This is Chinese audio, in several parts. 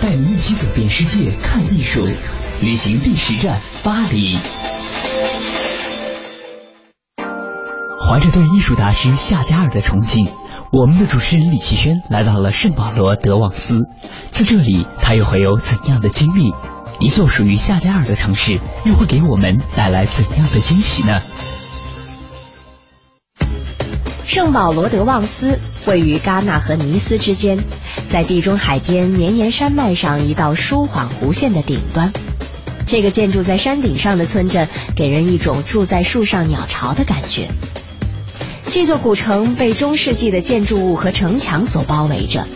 带你一起走遍世界看艺术，旅行第十站巴黎。怀着对艺术大师夏加尔的崇敬，我们的主持人李奇轩来到了圣保罗德旺斯。在这里，他又会有怎样的经历？一座属于夏加尔的城市，又会给我们带来怎样的惊喜呢？圣保罗德旺斯位于戛纳和尼斯之间，在地中海边绵延山脉上一道舒缓弧线的顶端。这个建筑在山顶上的村镇，给人一种住在树上鸟巢的感觉。这座古城被中世纪的建筑物和城墙所包围着，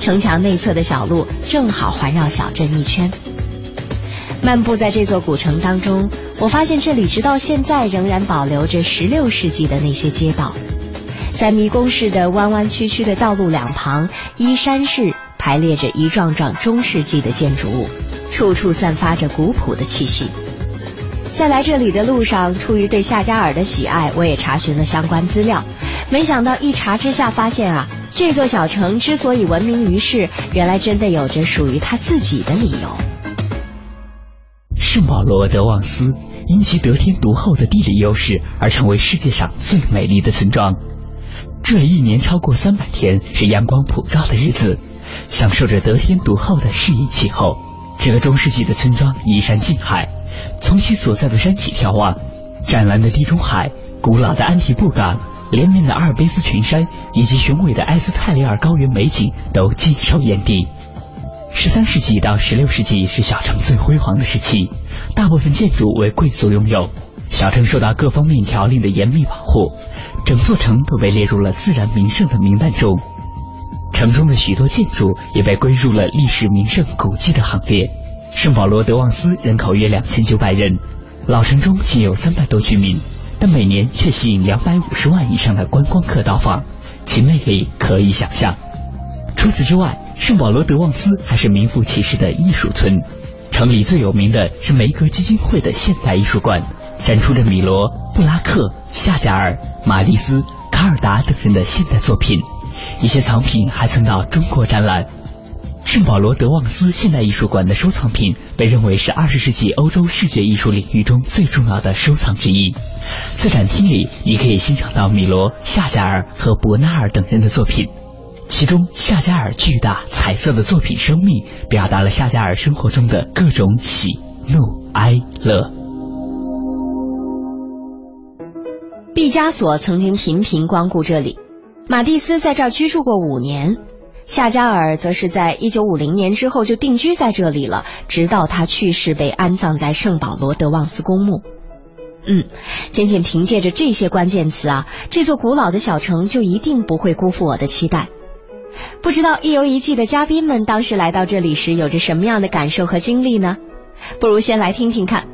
城墙内侧的小路正好环绕小镇一圈。漫步在这座古城当中，我发现这里直到现在仍然保留着16世纪的那些街道，在迷宫似的弯弯曲曲的道路两旁，依山势排列着一幢幢中世纪的建筑物，处处散发着古朴的气息。在来这里的路上，出于对夏加尔的喜爱，我也查询了相关资料。没想到一查之下发现啊，这座小城之所以闻名于世，原来真的有着属于它自己的理由。圣保罗德旺斯因其得天独厚的地理优势而成为世界上最美丽的村庄。这里一年超过三百天是阳光普照的日子，享受着得天独厚的适宜气候。这个中世纪的村庄依山近海。从其所在的山体眺望，湛蓝的地中海、古老的安提布港、连绵的阿尔卑斯群山以及雄伟的埃斯泰里尔高原美景都尽收眼底。十三世纪到十六世纪是小城最辉煌的时期，大部分建筑为贵族拥有，小城受到各方面条令的严密保护，整座城都被列入了自然名胜的名单中。城中的许多建筑也被归入了历史名胜古迹的行列。圣保罗德旺斯人口约两千九百人，老城中仅有三百多居民，但每年却吸引两百五十万以上的观光客到访，其魅力可以想象。除此之外，圣保罗德旺斯还是名副其实的艺术村。城里最有名的是梅格基金会的现代艺术馆，展出着米罗、布拉克、夏加尔、马蒂斯、卡尔达等人的现代作品，一些藏品还曾到中国展览。圣保罗德旺斯现代艺术馆的收藏品被认为是二十世纪欧洲视觉艺术领域中最重要的收藏之一。在展厅里，你可以欣赏到米罗、夏加尔和伯纳尔等人的作品，其中夏加尔巨大彩色的作品生命，表达了夏加尔生活中的各种喜怒哀乐。毕加索曾经频频光顾这里，马蒂斯在这儿居住过五年。夏加尔则是在一九五零年之后就定居在这里了，直到他去世被安葬在圣保罗德旺斯公墓。嗯，仅仅凭借着这些关键词啊，这座古老的小城就一定不会辜负我的期待。不知道一游一季的嘉宾们当时来到这里时有着什么样的感受和经历呢？不如先来听听看。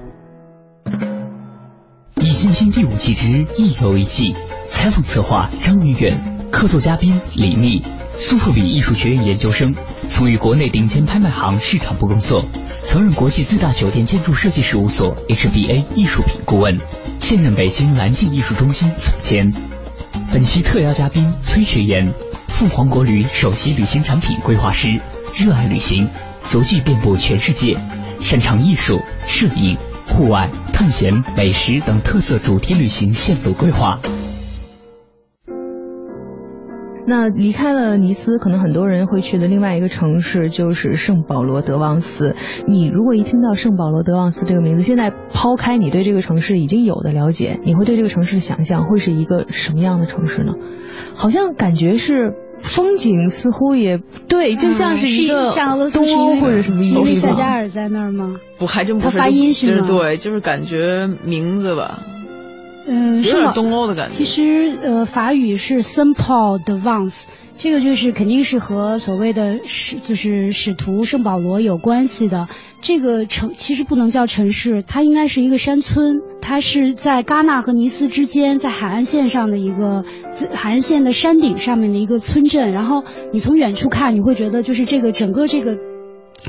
新星第五季之一游一季，采访策划张云远，客座嘉宾李密。苏富比艺术学院研究生、曾于国内顶尖拍卖行市场部工作，曾任国际最大酒店建筑设计事务所 HBA 艺术品顾问，现任北京蓝镜艺术中心总监。本期特邀嘉宾崔学岩，凤凰国旅首席旅行产品规划师，热爱旅行，足迹遍布全世界，擅长艺术、摄影、户外、探险、美食等特色主题旅行线路规划。那离开了尼斯，可能很多人会去的另外一个城市就是圣保罗德旺斯。你如果一听到圣保罗德旺斯这个名字，现在抛开你对这个城市已经有的了解，你会对这个城市的想象会是一个什么样的城市呢？好像感觉是风景似乎也对，就像是一个东欧或者什么因为夏加尔在那儿吗？不，还真不是。他发音是吗？对，就是感觉名字吧。嗯，是吗？东欧的感觉。其实，呃，法语是 Saint Paul de Vence，这个就是肯定是和所谓的使，就是使徒圣保罗有关系的。这个城其实不能叫城市，它应该是一个山村。它是在戛纳和尼斯之间，在海岸线上的一个海岸线的山顶上面的一个村镇。然后你从远处看，你会觉得就是这个整个这个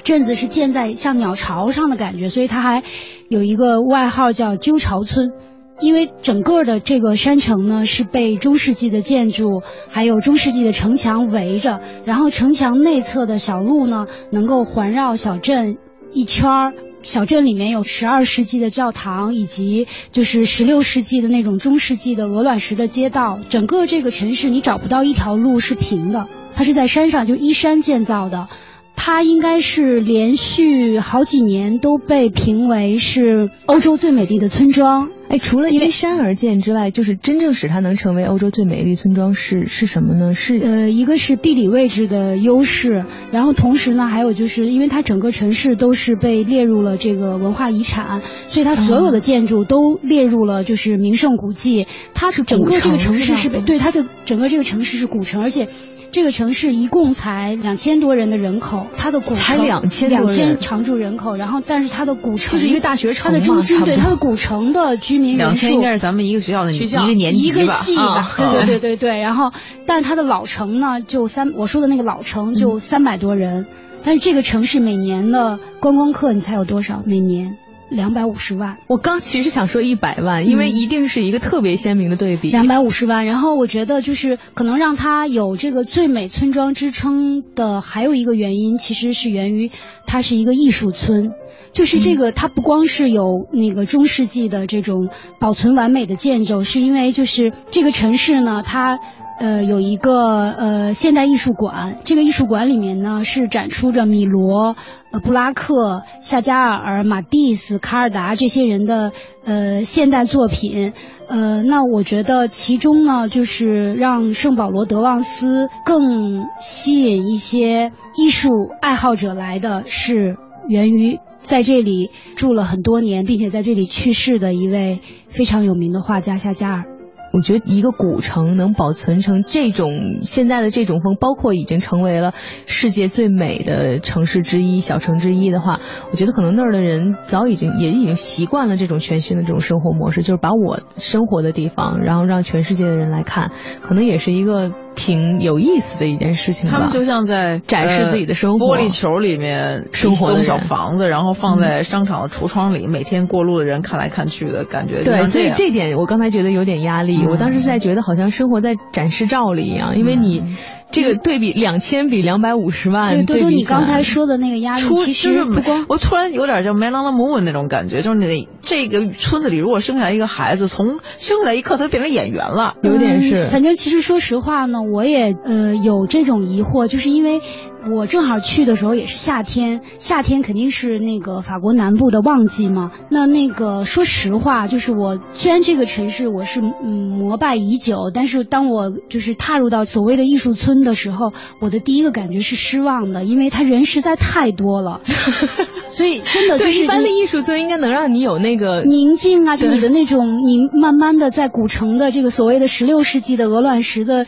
镇子是建在像鸟巢上的感觉，所以它还有一个外号叫鸠巢村。因为整个的这个山城呢，是被中世纪的建筑还有中世纪的城墙围着，然后城墙内侧的小路呢，能够环绕小镇一圈儿。小镇里面有十二世纪的教堂，以及就是十六世纪的那种中世纪的鹅卵石的街道。整个这个城市，你找不到一条路是平的，它是在山上，就依山建造的。它应该是连续好几年都被评为是欧洲最美丽的村庄。哎，除了依山而建之外，就是真正使它能成为欧洲最美丽村庄是是什么呢？是呃，一个是地理位置的优势，然后同时呢，还有就是因为它整个城市都是被列入了这个文化遗产，所以它所有的建筑都列入了就是名胜古迹。它是整个这个城市是被对它的整个这个城市是古城，而且。这个城市一共才两千多人的人口，它的古城才两千两千常住人口，然后但是它的古城就是一个大学城，它的中心对它的古城的居民两千应该是咱们一个学校的一个年级一个系吧，对对对对对。然后，但是它的老城呢，就三我说的那个老城就三百多人，但是这个城市每年的观光客你猜有多少？每年？两百五十万，我刚其实想说一百万，因为一定是一个特别鲜明的对比。两百五十万，然后我觉得就是可能让它有这个最美村庄之称的还有一个原因，其实是源于它是一个艺术村，就是这个它不光是有那个中世纪的这种保存完美的建筑，是因为就是这个城市呢，它。呃，有一个呃现代艺术馆，这个艺术馆里面呢是展出着米罗、呃布拉克、夏加尔、马蒂斯、卡尔达这些人的呃现代作品。呃，那我觉得其中呢，就是让圣保罗德旺斯更吸引一些艺术爱好者来的是源于在这里住了很多年，并且在这里去世的一位非常有名的画家夏加尔。我觉得一个古城能保存成这种现在的这种风，包括已经成为了世界最美的城市之一、小城之一的话，我觉得可能那儿的人早已经也已经习惯了这种全新的这种生活模式，就是把我生活的地方，然后让全世界的人来看，可能也是一个。挺有意思的一件事情。他们就像在展示自己的生活，玻璃球里面生活的小房子，然后放在商场的橱窗里，每天过路的人看来看去的感觉。对，所以这点我刚才觉得有点压力。我当时在觉得好像生活在展示照里一样，因为你。这个对比两千比两百五十万，对多多，你刚才说的那个压力，其实不光我突然有点叫 Man on the Moon 那种感觉，就是你这个村子里如果生下来一个孩子，从生下来一刻他就变成演员了，有点是。反正其实说实话呢，我也呃有这种疑惑，就是因为。我正好去的时候也是夏天，夏天肯定是那个法国南部的旺季嘛。那那个说实话，就是我虽然这个城市我是嗯膜拜已久，但是当我就是踏入到所谓的艺术村的时候，我的第一个感觉是失望的，因为他人实在太多了。所以真的就是一般的艺术村应该能让你有那个宁静啊，就你的那种，你慢慢的在古城的这个所谓的十六世纪的鹅卵石的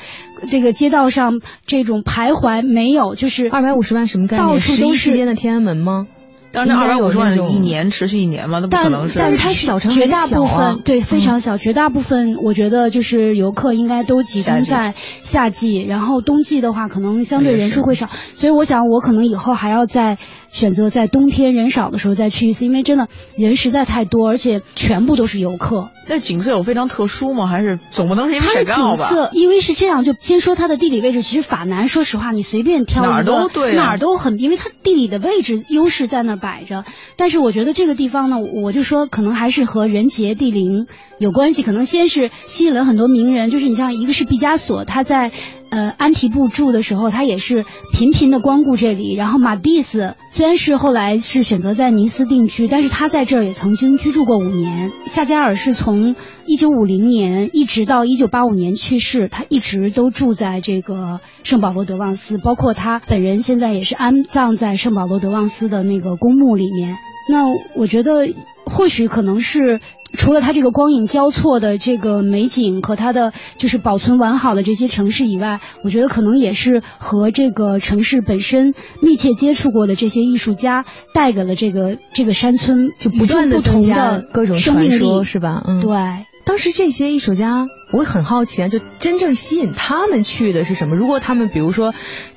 这个街道上这种徘徊，没有就是。二百五十万什么概念？到处都是间的天安门吗？但是那二百五十万应该有那种一年持续一年嘛，那不可但能是。但它小城绝大部分、啊对非常小，绝大部分我觉得就是游客应该都集中在夏季，然后冬季的话可能相对人数会少，所以我想我可能以后还要再选择在冬天人少的时候再去一次，因为真的人实在太多，而且全部都是游客。那景色有非常特殊吗？还是总不能是因为它的？景色，因为是这样，就先说它的地理位置。其实法南，说实话，你随便挑哪儿都对啊哪儿都很，因为它地理的位置优势在那儿摆着。但是我觉得这个地方呢，我就说可能还是和人杰地灵有关系。可能先是吸引了很多名人，就是你像一个是毕加索，他在。呃，安提布住的时候，他也是频频的光顾这里。然后马蒂斯虽然是后来是选择在尼斯定居，但是他在这儿也曾经居住过五年。夏加尔是从一九五零年一直到一九八五年去世，他一直都住在这个圣保罗德旺斯，包括他本人现在也是安葬在圣保罗德旺斯的那个公墓里面。那我觉得或许可能是。除了它这个光影交错的这个美景和它的就是保存完好的这些城市以外，我觉得可能也是和这个城市本身密切接触过的这些艺术家带给了这个这个山村就不断的的增加的各种生命传说，力，是吧？嗯，对。当时这些艺术家，我很好奇啊，就真正吸引他们去的是什么？如果他们比如说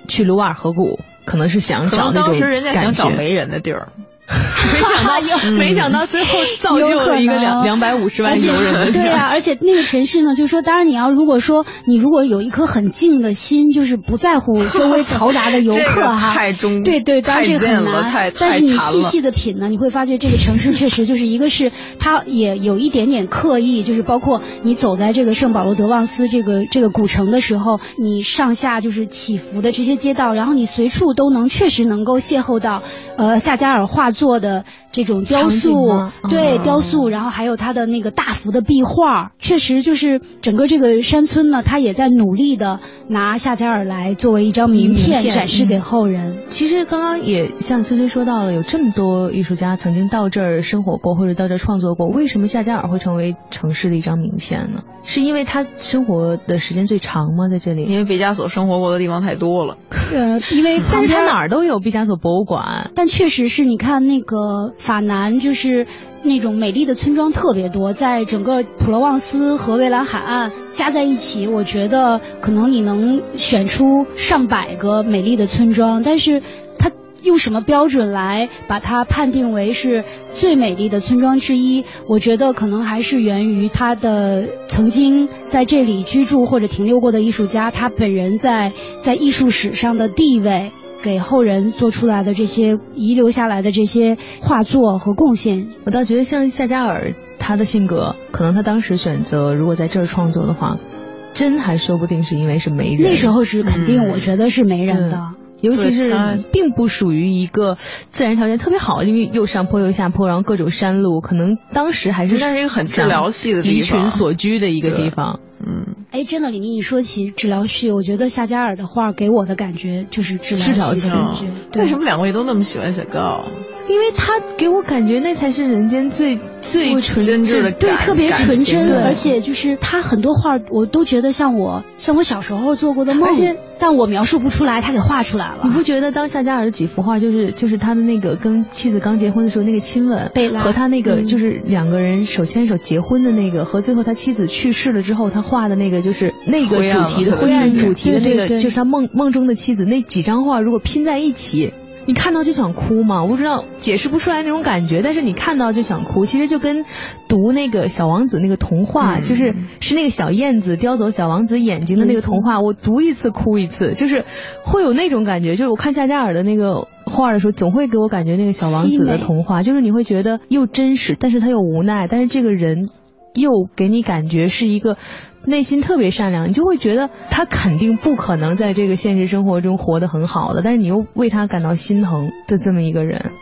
去卢瓦尔河谷，可能是想找那种当时人家想感觉找没人的地儿。没想到，嗯。没想到最后造就了一个两两百五十万游人的对啊、而且那个城市呢，就是说，当然你要如果说你如果有一颗很静的心，就是不在乎周围嘈杂的游客哈，太中对对，当然这个很难。但是你细细的品呢，你会发现这个城市确实就是一个是它也有一点点刻意，就是包括你走在这个圣保罗德旺斯这个这个古城的时候，你上下就是起伏的这些街道，然后你随处都能确实能够邂逅到呃夏加尔画作的这种雕塑，对哦雕塑，然后还有它的那个大幅的壁画，确实就是整个这个山村呢，它也在努力的拿夏加尔来作为一张名名片片展示给嗯后人。其实刚刚也像崔崔说到了，有这么多艺术家曾经到这儿生活过，或者到这儿创作过。为什么夏加尔会成为城市的一张名片呢？是因为他生活的时间最长吗？在这里？因为毕加索生活过的地方太多了。呃，因为旁 但是他边哪儿都有毕加索博物馆。但确实是你看那那个法南，就是那种美丽的村庄特别多，在整个普罗旺斯和蔚蓝海岸加在一起，我觉得可能你能选出上百个美丽的村庄，但是它。用什么标准来把它判定为是最美丽的村庄之一？我觉得可能还是源于他的曾经在这里居住或者停留过的艺术家，他本人在在艺术史上的地位。给后人做出来的这些遗留下来的这些画作和贡献，我倒觉得像夏加尔他的性格，可能他当时选择如果在这儿创作的话，真还说不定是因为是没人。那时候是肯定，嗯我觉得是没人的。尤其是并不属于一个自然条件特别好，因为又上坡又下坡，然后各种山路，可能当时还是那是一个很治疗系的地离方群所居的一个地方。嗯，哎，真的，李明，你说起治疗系，我觉得夏加尔的画给我的感觉就是治治疗系疗系的感觉。对为什么两位都那么喜欢雪糕？因为他给我感觉那才是人间最最纯真挚的对，特别纯真，而且就是他很多画，我都觉得像我像我小时候做过的梦，而且但我描述不出来，他给画出来了。你不觉得当夏加尔的几幅画，就是就是他的那个跟妻子刚结婚的时候那个亲吻贝，拉和他那个嗯就是两个人手牵手结婚的那个，和最后他妻子去世了之后他画的那个就是那个主题的了婚姻主题的那个，就是他梦梦中的妻子那几张画，如果拼在一起。你看到就想哭嘛？我不知道解释不出来那种感觉，但是你看到就想哭。其实就跟读那个小王子那个童话，嗯就是是那个小燕子叼走小王子眼睛的那个童话，我读一次哭一次，就是会有那种感觉。就是我看夏加尔的那个画的时候，总会给我感觉那个小王子的童话，就是你会觉得又真实，但是他又无奈，但是这个人又给你感觉是一个。内心特别善良，你就会觉得他肯定不可能在这个现实生活中活得很好的，但是你又为他感到心疼的这么一个人。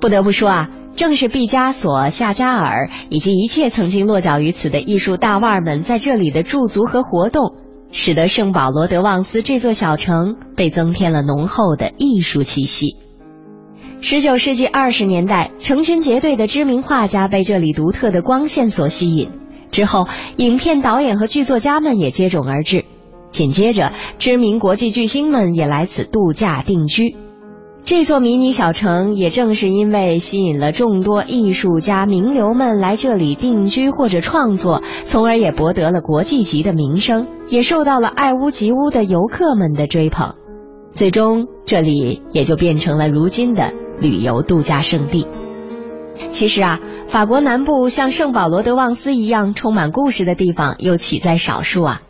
不得不说啊，正是毕加索、夏加尔以及一切曾经落脚于此的艺术大腕们在这里的驻足和活动，使得圣保罗德旺斯这座小城被增添了浓厚的艺术气息。十九世纪二十年代，成群结队的知名画家被这里独特的光线所吸引。之后，影片导演和剧作家们也接踵而至。紧接着，知名国际巨星们也来此度假定居。这座迷你小城也正是因为吸引了众多艺术家、名流们来这里定居或者创作，从而也博得了国际级的名声，也受到了爱屋及乌的游客们的追捧。最终，这里也就变成了如今的旅游度假胜地。其实啊，法国南部像圣保罗德旺斯一样充满故事的地方又岂在少数啊？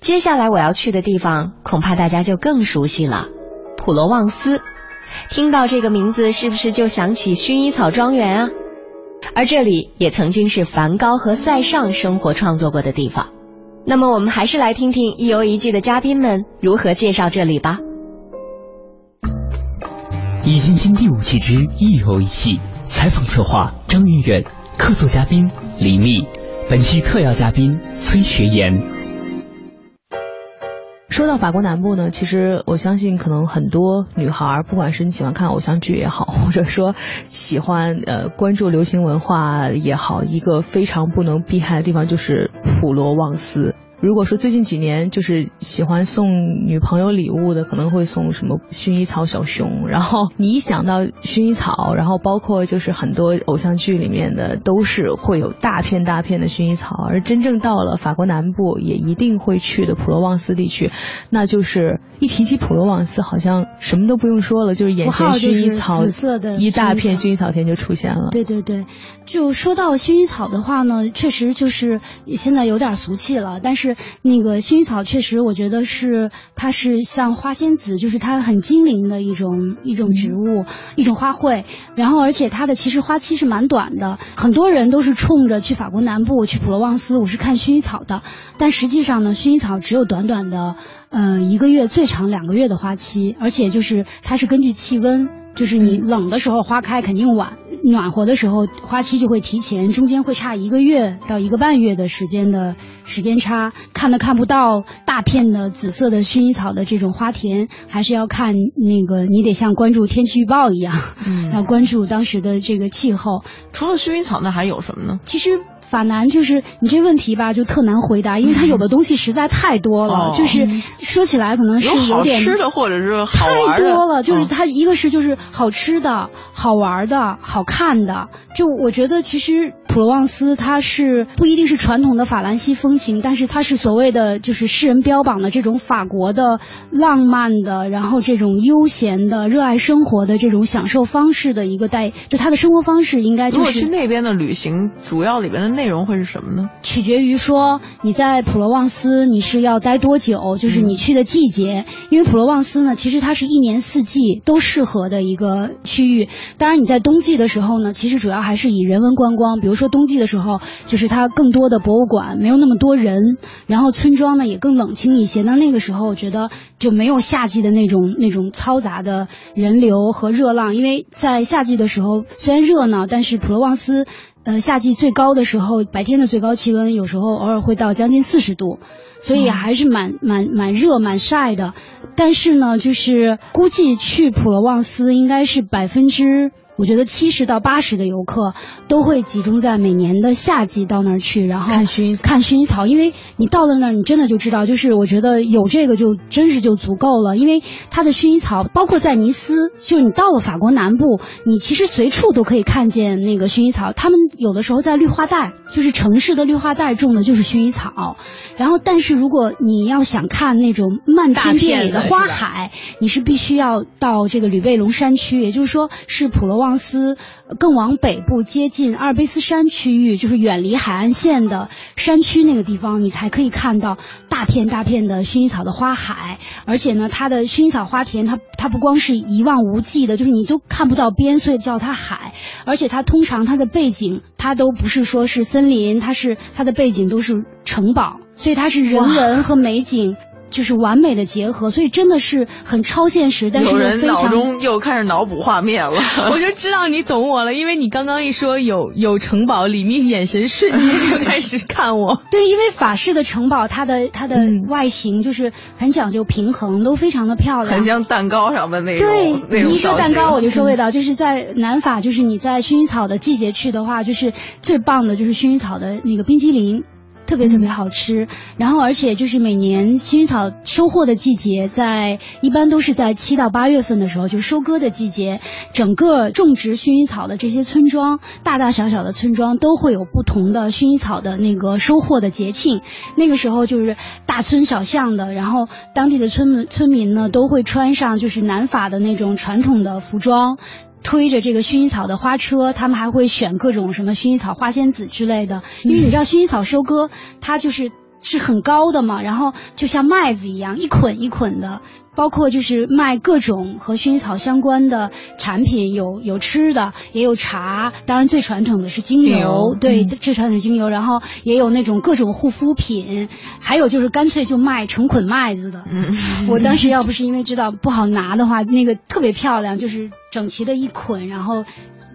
接下来我要去的地方，恐怕大家就更熟悉了——普罗旺斯。听到这个名字，是不是就想起薰衣草庄园啊？而这里也曾经是梵高和塞尚生活创作过的地方。那么，我们还是来听听一游一季的嘉宾们如何介绍这里吧。《易筋经》第五季之一游一季，采访策划张云远，客座嘉宾李密，本期特邀嘉宾崔学言。说到法国南部呢，其实我相信可能很多女孩，不管是你喜欢看偶像剧也好，或者说喜欢呃关注流行文化也好，一个非常不能避开的地方就是普罗旺斯。如果说最近几年就是喜欢送女朋友礼物的，可能会送什么薰衣草小熊。然后你一想到薰衣草，然后包括就是很多偶像剧里面的都是会有大片大片的薰衣草。而真正到了法国南部，也一定会去的普罗旺斯地区，那就是一提起普罗旺斯，好像什么都不用说了，就是眼前薰衣草紫色的一大片薰衣草田就出现了。对对对，就说到薰衣草的话呢，确实就是现在有点俗气了，但是。那个薰衣草确实，我觉得是它是像花仙子，就是它很精灵的一种一种植物，一种花卉。然后，而且它的其实花期是蛮短的。很多人都是冲着去法国南部去普罗旺斯，我是看薰衣草的。但实际上呢，薰衣草只有短短的呃一个月，最长两个月的花期，而且就是它是根据气温，就是你冷的时候花开肯定晚。暖和的时候，花期就会提前，中间会差一个月到一个半月的时间的时间差，看都看不到大片的紫色的薰衣草的这种花田，还是要看那个，你得像关注天气预报一样，要关注当时的这个气候。除了薰衣草，那还有什么呢？其实。法南就是你这问题吧，就特难回答，因为它有的东西实在太多了，就是说起来可能是有点吃的或者是太多了，就是它一个是就是好吃的、好玩的、好看的，就我觉得其实。普罗旺斯，它是不一定是传统的法兰西风情，但是它是所谓的就是世人标榜的这种法国的浪漫的，然后这种悠闲的、热爱生活的这种享受方式的一个代，就他的生活方式应该就是。如果去那边的旅行，主要里边的内容会是什么呢？取决于说你在普罗旺斯你是要待多久，就是你去的季节，因为普罗旺斯呢，其实它是一年四季都适合的一个区域。当然你在冬季的时候呢，其实主要还是以人文观光，比如说。说冬季的时候，就是它更多的博物馆，没有那么多人，然后村庄呢也更冷清一些。那那个时候，我觉得就没有夏季的那种那种嘈杂的人流和热浪。因为在夏季的时候，虽然热闹，但是普罗旺斯，呃，夏季最高的时候，白天的最高气温有时候偶尔会到将近四十度，所以还是蛮蛮蛮热蛮晒的。但是呢，就是估计去普罗旺斯应该是百分之。我觉得七十到八十的游客都会集中在每年的夏季到那儿去，然后看薰看薰衣草。因为你到了那儿，你真的就知道，就是我觉得有这个就真是就足够了。因为它的薰衣草，包括在尼斯，就是你到了法国南部，你其实随处都可以看见那个薰衣草。他们有的时候在绿化带，就是城市的绿化带种的就是薰衣草。然后，但是如果你要想看那种漫天遍野的花海，你是必须要到这个吕贝龙山区，也就是说是普罗。旺斯更往北部接近阿尔卑斯山区域，就是远离海岸线的山区那个地方，你才可以看到大片大片的薰衣草的花海。而且呢，它的薰衣草花田，它它不光是一望无际的，就是你都看不到边，所以叫它海。而且它通常它的背景，它都不是说是森林，它是它的背景都是城堡，所以它是人文和美景。就是完美的结合，所以真的是很超现实，但是有人脑中又开始脑补画面了。我就知道你懂我了，因为你刚刚一说有有城堡，李密眼神瞬间 就开始看我。对，因为法式的城堡，它的它的外形就是很讲究平衡，都非常的漂亮，很像蛋糕上的那种。对，你一说蛋糕，我就说味道，就是在南法，就是你在薰衣草的季节去的话，就是最棒的就是薰衣草的那个冰激凌。特别特别好吃。然后而且就是每年薰衣草收获的季节，在一般都是在七到八月份的时候，就收割的季节，整个种植薰衣草的这些村庄，大大小小的村庄都会有不同的薰衣草的那个收获的节庆。那个时候就是大村小巷的，然后当地的村民村民呢都会穿上就是南法的那种传统的服装。推着这个薰衣草的花车，他们还会选各种什么薰衣草花仙子之类的，因为你知道薰衣草收割它就是是很高的嘛，然后就像麦子一样一捆一捆的，包括就是卖各种和薰衣草相关的产品，有有吃的，也有茶，当然最传统的是精油，对，最传统的精油，然后也有那种各种护肤品，还有就是干脆就卖成捆麦子的。嗯，我当时要不是因为知道不好拿的话，那个特别漂亮，就是。整齐的一捆，然后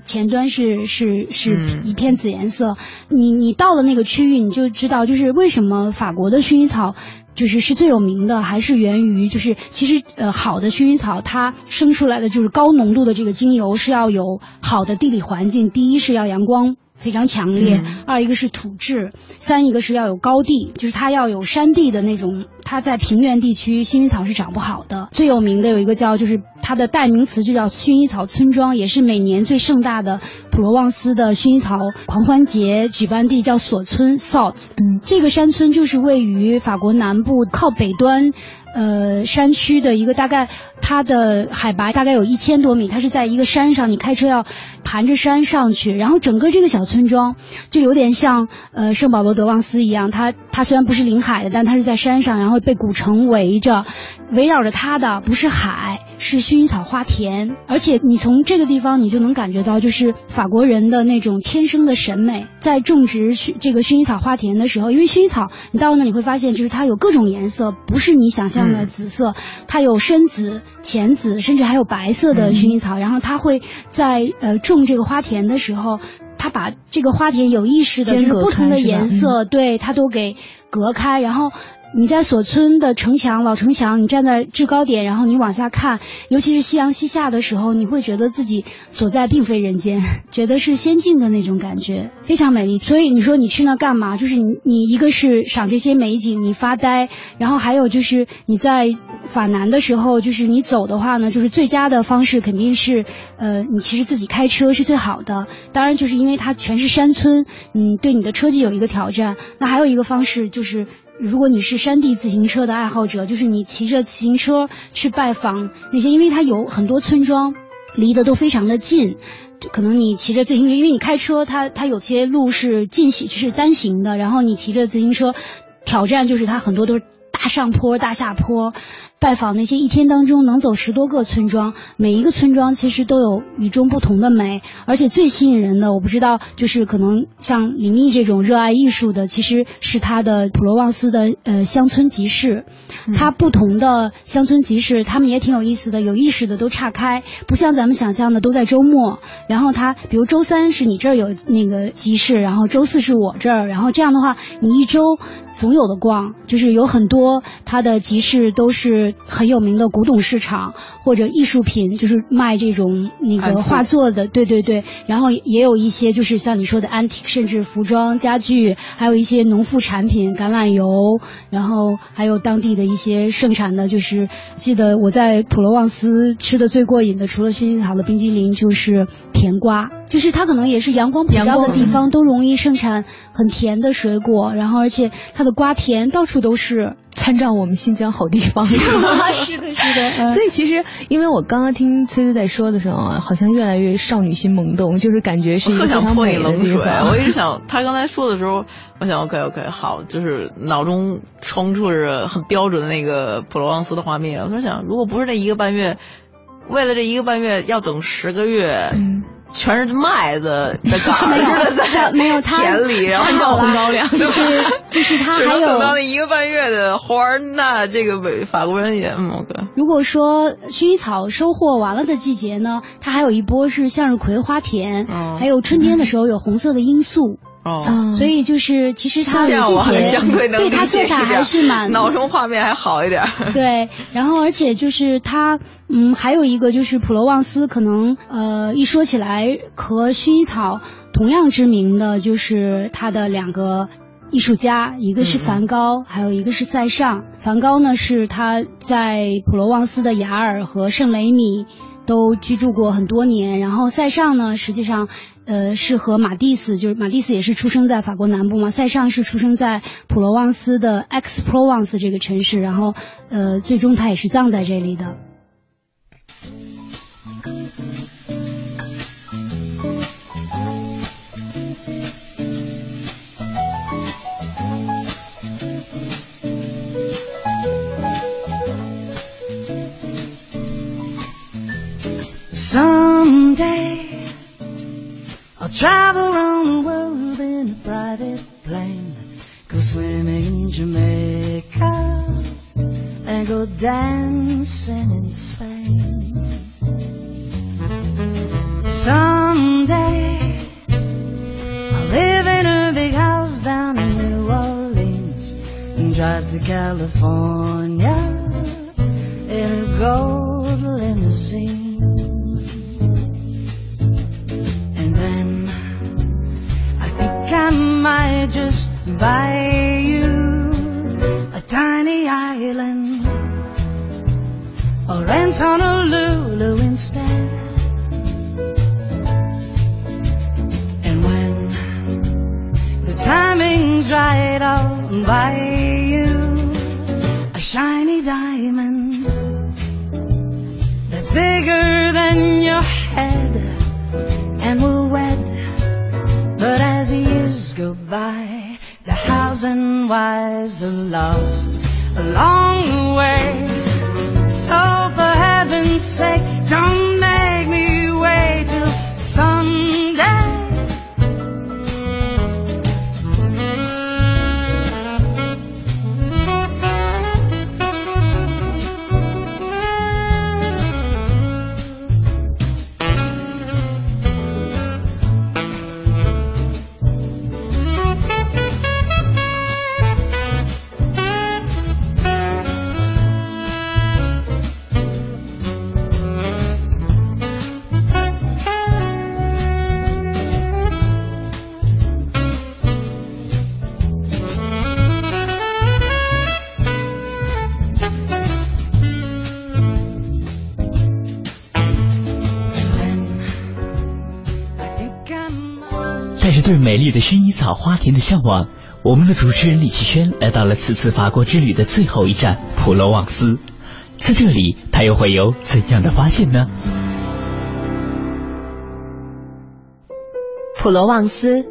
前端是是是一片紫颜色。你你到了那个区域，你就知道，就是为什么法国的薰衣草就是是最有名的，还是源于就是其实呃好的薰衣草它生出来的就是高浓度的这个精油是要有好的地理环境，第一是要阳光。非常强烈，二一个是土质，三一个是要有高地，就是它要有山地的那种，它在平原地区薰衣草是长不好的。最有名的有一个叫，就是它的代名词就叫薰衣草村庄，也是每年最盛大的普罗旺斯的薰衣草狂欢节举办地，叫索村 （Salt）。嗯，这个山村就是位于法国南部靠北端。呃，山区的一个大概，它的海拔大概有一千多米，它是在一个山上，你开车要盘着山上去，然后整个这个小村庄就有点像呃圣保罗德旺斯一样，它它虽然不是临海的，但它是在山上，然后被古城围着，围绕着它的不是海，是薰衣草花田，而且你从这个地方你就能感觉到，就是法国人的那种天生的审美，在种植薰这个薰衣草花田的时候，因为薰衣草你到那你会发现，就是它有各种颜色，不是你想象。的紫色，它有深紫、浅紫，甚至还有白色的薰衣草。然后它会在呃种这个花田的时候，它把这个花田有意识的就是不同的颜色，对它都给隔开，然后。你在所村的城墙老城墙，你站在制高点，然后你往下看，尤其是夕阳西下的时候，你会觉得自己所在并非人间，觉得是仙境的那种感觉，非常美丽。所以你说你去那干嘛？就是你你一个是赏这些美景，你发呆，然后还有就是你在法南的时候，就是你走的话呢，就是最佳的方式肯定是，呃，你其实自己开车是最好的。当然就是因为它全是山村，嗯，对你的车技有一个挑战。那还有一个方式就是。如果你是山地自行车的爱好者，就是你骑着自行车去拜访那些，因为它有很多村庄离得都非常的近，可能你骑着自行车，因为你开车，它它有些路是进行是单行的，然后你骑着自行车，挑战就是它很多都是大上坡大下坡。拜访那些一天当中能走十多个村庄，每一个村庄其实都有与众不同的美，而且最吸引人的，我不知道，就是可能像李密这种热爱艺术的，其实是他的普罗旺斯的呃乡村集市，它不同的乡村集市，他们也挺有意思的，有意识的都岔开，不像咱们想象的都在周末，然后他比如周三是你这儿有那个集市，然后周四是我这儿，然后这样的话，你一周总有的逛，就是有很多他的集市都是。很有名的古董市场或者艺术品，就是卖这种那个画作的，对对对。然后也有一些就是像你说的 antique，甚至服装、家具，还有一些农副产品，橄榄油，然后还有当地的一些盛产的，就是记得我在普罗旺斯吃的最过瘾的，除了薰衣草的冰激凌，就是甜瓜。就是它可能也是阳光普照的地方，都容易盛产很甜的水果，然后而且它的瓜田到处都是。参照我们新疆好地方，是的，是的。所以其实，因为我刚刚听崔崔在说的时候啊，好像越来越少女心萌动，就是感觉是一个非常美的地方。我一直想，他刚才说的时候，我想 OK OK 好，就是脑中冲出着很标准的那个普罗旺斯的画面。我在想，如果不是那一个半月，为了这一个半月要等十个月。全是麦子在岗，没有在没有田里，然后叫红高粱，就是就是他还有等到那一个半月的花儿，那这个法法国人也嗯，如果说薰衣草收获完了的季节呢，它还有一波是向日葵花田，还有春天的时候有红色的罂粟。哦，所以就是其实他的季节，对他色彩还是蛮，脑中画面还好一点。对，然后而且就是他，嗯，还有一个就是普罗旺斯，可能呃一说起来和薰衣草同样知名的就是他的两个艺术家，一个是梵高，还有一个是塞尚。梵高呢是他在普罗旺斯的雅尔和圣雷米都居住过很多年，然后塞尚呢实际上呃是和马蒂斯，就是马蒂斯也是出生在法国南部嘛，塞尚是出生在普罗旺斯的 X Provence 这个城市，然后呃最终他也是葬在这里的。Lost along the way. 美丽的薰衣草花田的向往，我们的主持人李奇轩来到了此次法国之旅的最后一站普罗旺斯。在这里，他又会有怎样的发现呢？普罗旺斯，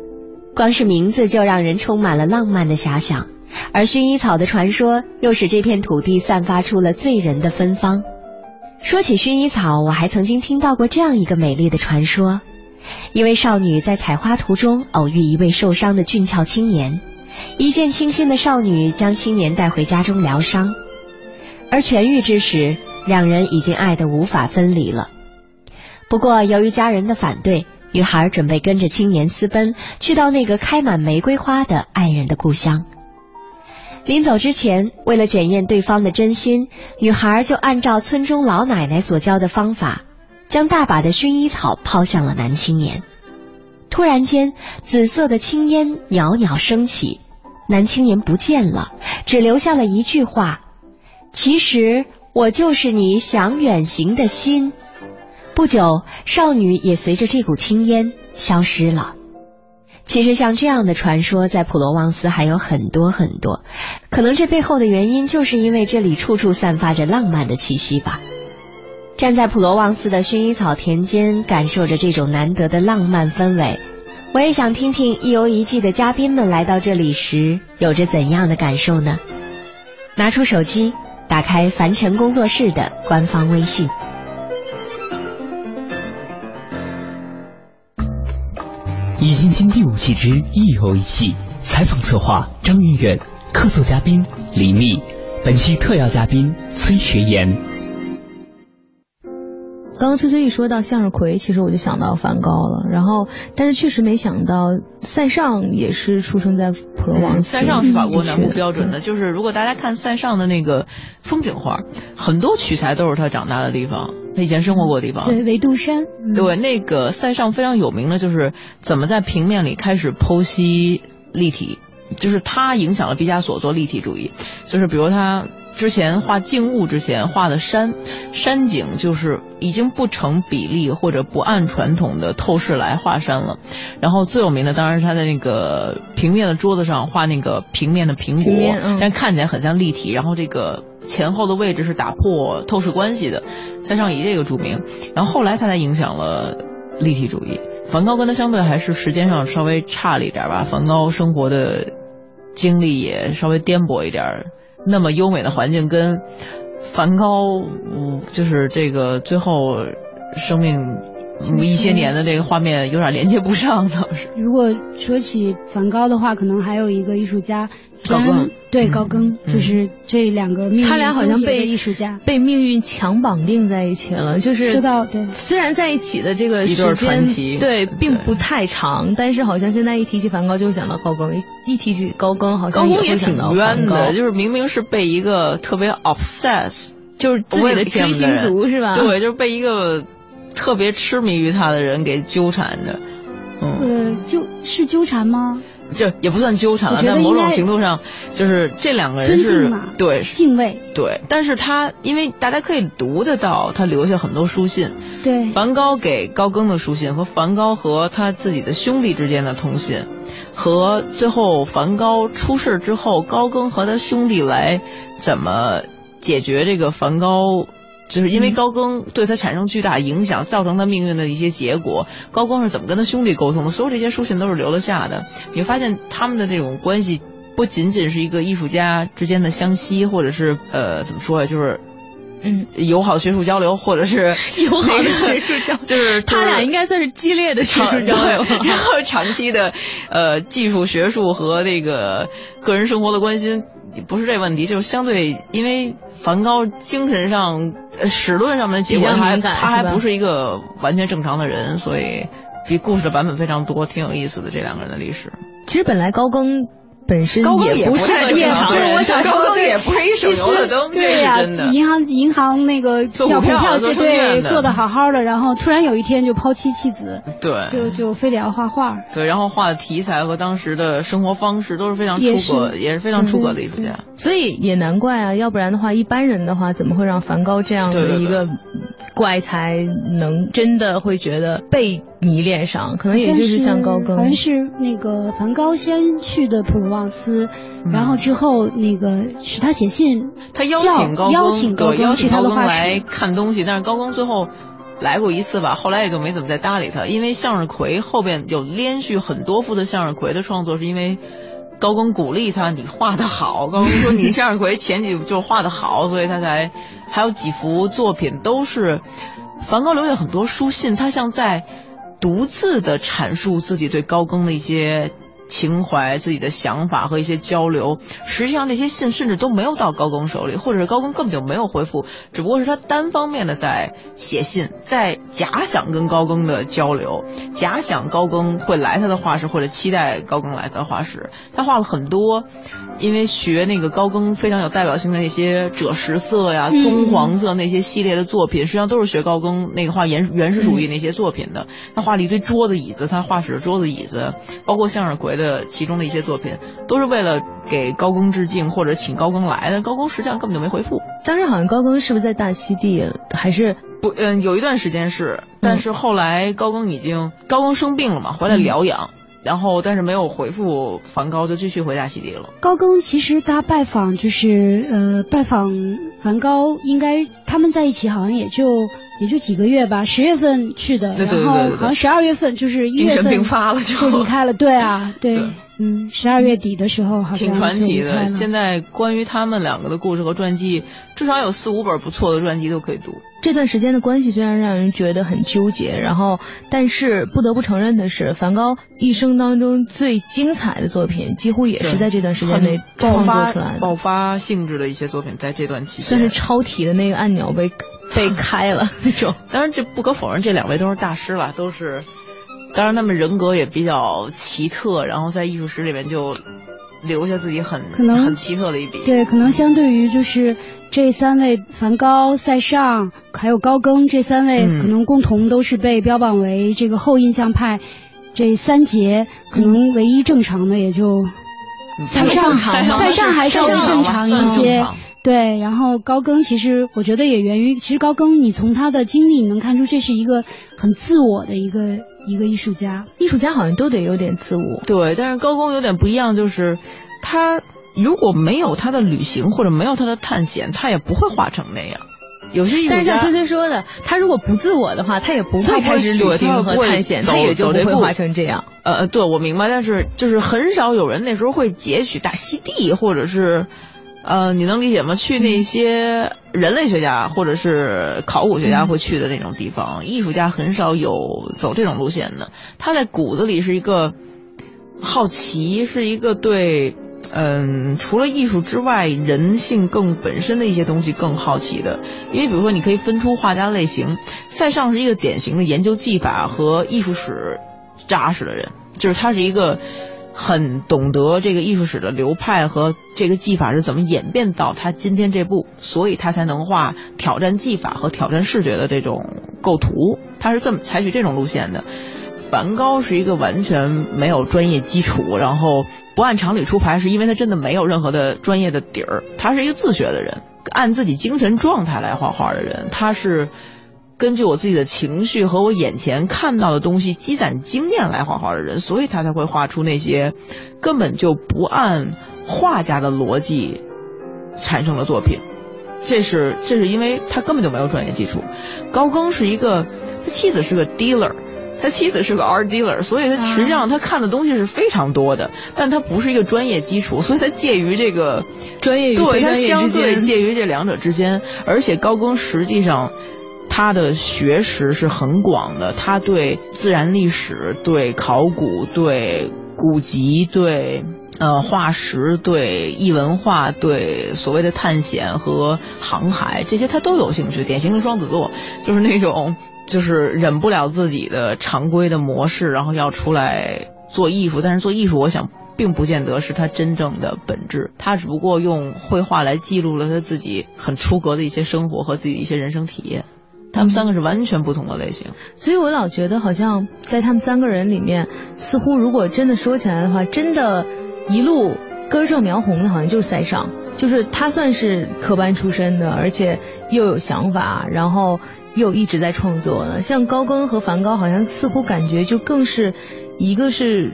光是名字就让人充满了浪漫的遐想，而薰衣草的传说又使这片土地散发出了醉人的芬芳。说起薰衣草，我还曾经听到过这样一个美丽的传说：一位少女在采花途中偶遇一位受伤的俊俏青年，一见倾心的少女将青年带回家中疗伤，而痊愈之时，两人已经爱得无法分离了。不过，由于家人的反对，女孩准备跟着青年私奔，去到那个开满玫瑰花的爱人的故乡。临走之前，为了检验对方的真心，女孩就按照村中老奶奶所教的方法，将大把的薰衣草抛向了男青年。突然间，紫色的青烟袅袅升起，男青年不见了，只留下了一句话：“其实我就是你想远行的心。”不久，少女也随着这股青烟消失了。其实，像这样的传说，在普罗旺斯还有很多很多。可能这背后的原因，就是因为这里处处散发着浪漫的气息吧。站在普罗旺斯的薰衣草田间，感受着这种难得的浪漫氛围，我也想听听一游一季的嘉宾们来到这里时有着怎样的感受呢？拿出手机，打开凡尘工作室的官方微信。《易筋经》第五季之一游一季，采访策划张远远，客座嘉宾李密，本期特邀嘉宾崔学言。刚刚崔崔一说到向日葵，其实我就想到梵高了。然后，但是确实没想到塞尚也是出生在普罗旺斯。塞尚是法国南部标准的，就是如果大家看塞尚的那个风景画，很多取材都是他长大的地方，他以前生活过的地方。对，维杜山。对，那个塞尚非常有名的就是怎么在平面里开始剖析立体。就是他影响了毕加索做立体主义，就是比如他。之前画静物之前画的山，山景就是已经不成比例或者不按传统的透视来画山了。然后最有名的当然是他在那个平面的桌子上画那个平面的苹果，但看起来很像立体。然后这个前后的位置是打破透视关系的，塞尚以这个著名。然后后来他才影响了立体主义。梵高跟他相对还是时间上稍微差了一点吧。梵高生活的经历也稍微颠簸一点。那么优美的环境跟梵高，嗯，就是这个最后生命一些年的这个画面有点连接不上，倒是。如果说起梵高的话，可能还有一个艺术家。高更对高更就是这两个命运他俩好像被艺术家被命运强绑定在一起了，就是说到对，虽然在一起的这个时间对并不太长，但是好像现在一提起梵高就想到高更，一提起高更好像高更也挺冤的，就是明明是被一个特别 obsess，就是自己的追星族是吧？对，就是被一个特别痴迷于他的人给纠缠着，嗯，呃，就是纠缠吗？就也不算纠缠了，但某种程度上，就是这两个人是对敬畏对，但是他因为大家可以读得到他留下很多书信，对，梵高给高更的书信和梵高和他自己的兄弟之间的通信，和最后梵高出事之后，高更和他兄弟来怎么解决这个梵高。就是因为高更对他产生巨大影响，造成他命运的一些结果。高更是怎么跟他兄弟沟通的？所有这些书信都是留了下的。你会发现他们的这种关系，不仅仅是一个艺术家之间的相惜，或者是呃怎么说呀，就是嗯友好学术交流，或者是 友好的学术交流，就是 他俩应该算是激烈的学术交流，然后长期的呃技术学术和那个个人生活的关心。不是这问题，就是相对，因为梵高精神上、史论上面的结果，他他还不是一个完全正常的人，所以比故事的版本非常多，挺有意思的这两个人的历史。其实本来高更。本身也不是正常人，我想说，也不是一省油的灯，对呀，银行银行那个做股票，对对，做的好好的，然后突然有一天就抛妻弃子，对，就就非得要画画，对，然后画的题材和当时的生活方式都是非常出格，也是非常出格的艺术家，所以也难怪啊，要不然的话，一般人的话怎么会让梵高这样的一个怪才能真的会觉得被。迷恋上，可能也就是像高更，好像是那个梵高先去的普罗旺斯，然后之后那个是他写信，他邀请高更，邀请高更去他的画室来看东西，但是高更最后来过一次吧，后来也就没怎么再搭理他，因为向日葵后边有连续很多幅的向日葵的创作，是因为高更鼓励他，你画的好，高更说你向日葵前几就画的好，所以他才还有几幅作品都是梵高留下很多书信，他像在。独自的阐述自己对高更的一些。情怀、自己的想法和一些交流，实际上那些信甚至都没有到高更手里，或者是高更根本就没有回复，只不过是他单方面的在写信，在假想跟高更的交流，假想高更会来他的画室，或者期待高更来他的画室。他画了很多，因为学那个高更非常有代表性的那些赭石色呀、棕黄色那些系列的作品，实际上都是学高更那个画原原始主义那些作品的。他画了一堆桌子、椅子，他画室的桌子、椅子，包括向日葵。的其中的一些作品，都是为了给高更致敬或者请高更来的。高更实际上根本就没回复。当时好像高更是不是在大溪地？还是不？嗯，有一段时间是，但是后来高更已经高更生病了嘛，回来疗养，然后但是没有回复梵高，就继续回大溪地了。高更其实他拜访就是呃拜访梵高，应该他们在一起好像也就也就几个月吧，十月份去的，然后好像十二月份就是一月份病发了就离开了。对啊，对。嗯，十二月底的时候好像挺传奇的。现在关于他们两个的故事和传记，至少有四五本不错的传记都可以读。这段时间的关系虽然让人觉得很纠结，然后但是不得不承认的是，梵高一生当中最精彩的作品，几乎也是在这段时间内创作出来的。爆发性质的一些作品，在这段期间算是超体的那个按钮被被开了那种。当然，这不可否认，这两位都是大师了，都是。当然，他们人格也比较奇特，然后在艺术史里面就留下自己很可能很奇特的一笔。对，可能相对于就是这三位，梵高、塞尚还有高更这三位，可能共同都是被标榜为这个后印象派这三杰，可能唯一正常的也就塞尚塞尚还稍微正常一些。常对，然后高更其实我觉得也源于，其实高更你从他的经历你能看出这是一个很自我的一个一个艺术家。艺术家好像都得有点自我。对，但是高更有点不一样，就是他如果没有他的旅行或者没有他的探险，他也不会画成那样。有些艺术家但是像崔崔说的，他如果不自我的话，他也不会会开始旅行和探险，他也就不会画成这样。呃，对，我明白，但是就是很少有人那时候会截取大溪地，或者是，呃，你能理解吗？去那些人类学家或者是考古学家会去的那种地方，艺术家很少有走这种路线的。他在骨子里是一个好奇，是一个对。嗯，除了艺术之外，人性更本身的一些东西更好奇的，因为比如说，你可以分出画家类型，塞尚是一个典型的研究技法和艺术史扎实的人，就是他是一个很懂得这个艺术史的流派和这个技法是怎么演变到他今天这步，所以他才能画挑战技法和挑战视觉的这种构图，他是这么采取这种路线的。梵高是一个完全没有专业基础，然后不按常理出牌，是因为他真的没有任何的专业的底儿，他是一个自学的人，按自己精神状态来画画的人，他是根据我自己的情绪和我眼前看到的东西积攒经验来画画的人，所以他才会画出那些根本就不按画家的逻辑产生的作品。这是这是因为他根本就没有专业基础。高更是一个，他妻子是个 dealer。他妻子是个 art dealer，所以他实际上他看的东西是非常多的，但他不是一个专业基础，所以他介于这个专业与对他相对。介于这两者之间，而且高更实际上他的学识是很广的，他对自然历史、对考古、对古籍、对。呃，化石对异文化、对所谓的探险和航海这些他都有兴趣，典型的双子座，就是那种就是忍不了自己的常规的模式，然后要出来做艺术。但是做艺术，我想并不见得是他真正的本质，他只不过用绘画来记录了他自己很出格的一些生活和自己的一些人生体验。他们三个是完全不同的类型。所以我老觉得好像在他们三个人里面，似乎如果真的说起来的话，真的。一路根正苗红的，好像就是塞尚，就是他算是科班出身的，而且又有想法，然后又一直在创作的。像高更和梵高，好像似乎感觉就更是一个是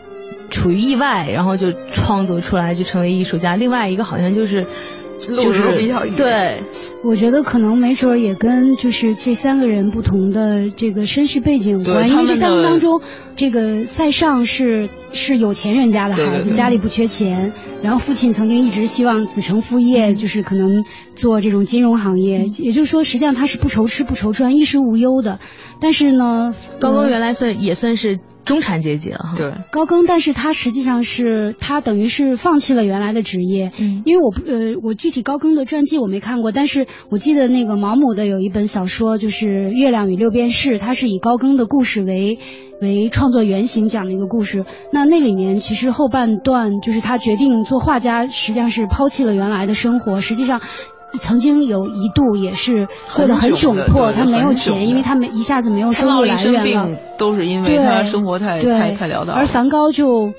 处于意外，然后就创作出来就成为艺术家；另外一个好像就是 就是比较远。对，我觉得可能没准也跟就是这三个人不同的这个身世背景有关，因为这三个当中，这个塞尚是是有钱人家的孩子，对对对。家里不缺钱，然后父亲曾经一直希望子承父业，就是可能做这种金融行业，也就是说，实际上他是不愁吃不愁穿，衣食无忧的。但是呢，高更呃原来算也算是中产阶级了哈。对，高更，但是他实际上是他等于是放弃了原来的职业，嗯。因为我不呃我具体高更的传记我没看过，但是我记得那个毛姆的有一本小说就是《月亮与六便士》，它是以高更的故事为为创作原型讲的一个故事。那那里面其实后半段就是他决定做画家，实际上是抛弃了原来的生活，实际上。曾经有一度也是过得很很窘迫，他没有钱，因为他没一下子没有收入来源了。，都是因为对他生活太对太太潦倒了。而梵高就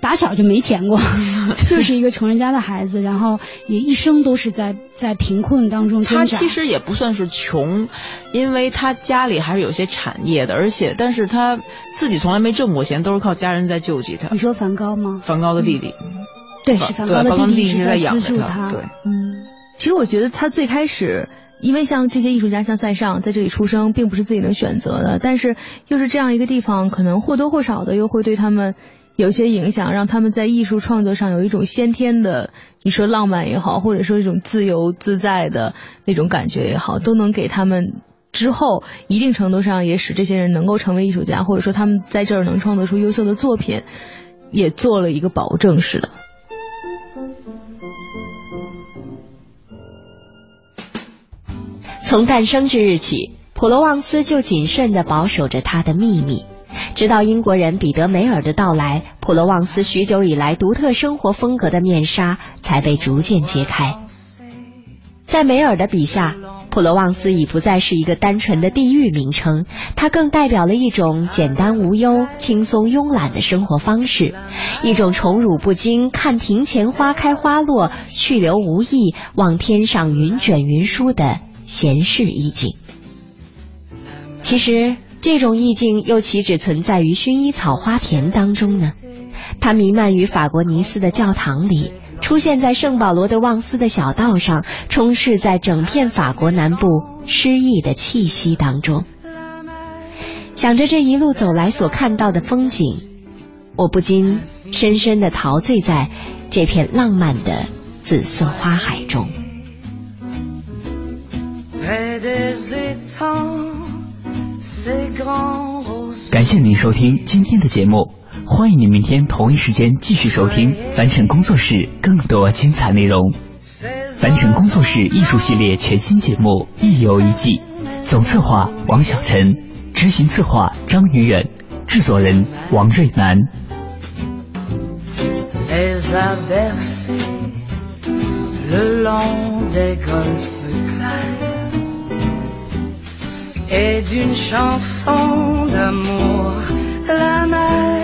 打小就没钱过，就是一个穷人家的孩子，然后也一生都是在在贫困当中挣扎。他其实也不算是穷，因为他家里还是有些产业的，而且但是他自己从来没挣过钱，都是靠家人在救济他你。说梵高吗？梵高的弟弟，对，梵是梵高的弟弟是弟是在养资助着他对嗯，其实我觉得他最开始，因为像这些艺术家，像塞尚在这里出生，并不是自己能选择的，但是又是这样一个地方，可能或多或少的又会对他们有些影响，让他们在艺术创作上有一种先天的，你说浪漫也好，或者说一种自由自在的那种感觉也好，都能给他们。之后，一定程度上也使这些人能够成为艺术家，或者说他们在这儿能创作出优秀的作品，也做了一个保证似的。从诞生之日起，普罗旺斯就谨慎地保守着他的秘密。直到英国人彼得梅尔的到来，普罗旺斯许久以来独特生活风格的面纱才被逐渐揭开。在梅尔的笔下，普罗旺斯已不再是一个单纯的地域名称，它更代表了一种简单无忧、轻松慵懒的生活方式，一种宠辱不惊、看庭前花开花落、去留无意、望天上云卷云舒的闲适意境。其实，这种意境又岂止存在于薰衣草花田当中呢？它弥漫于法国尼斯的教堂里。出现在圣保罗德旺斯的小道上，充斥在整片法国南部诗意的气息当中。想着这一路走来所看到的风景，我不禁深深的陶醉在这片浪漫的紫色花海中。感谢您收听今天的节目。欢迎您明天同一时间继续收听凡尘工作室更多精彩内容。凡尘工作室艺术系列全新节目《一游一季》，总策划王小晨，执行策划张宇远，制作人王瑞南。et d'une chanson d'amour. La mer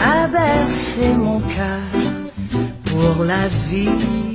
a bercé mon cœur pour la vie.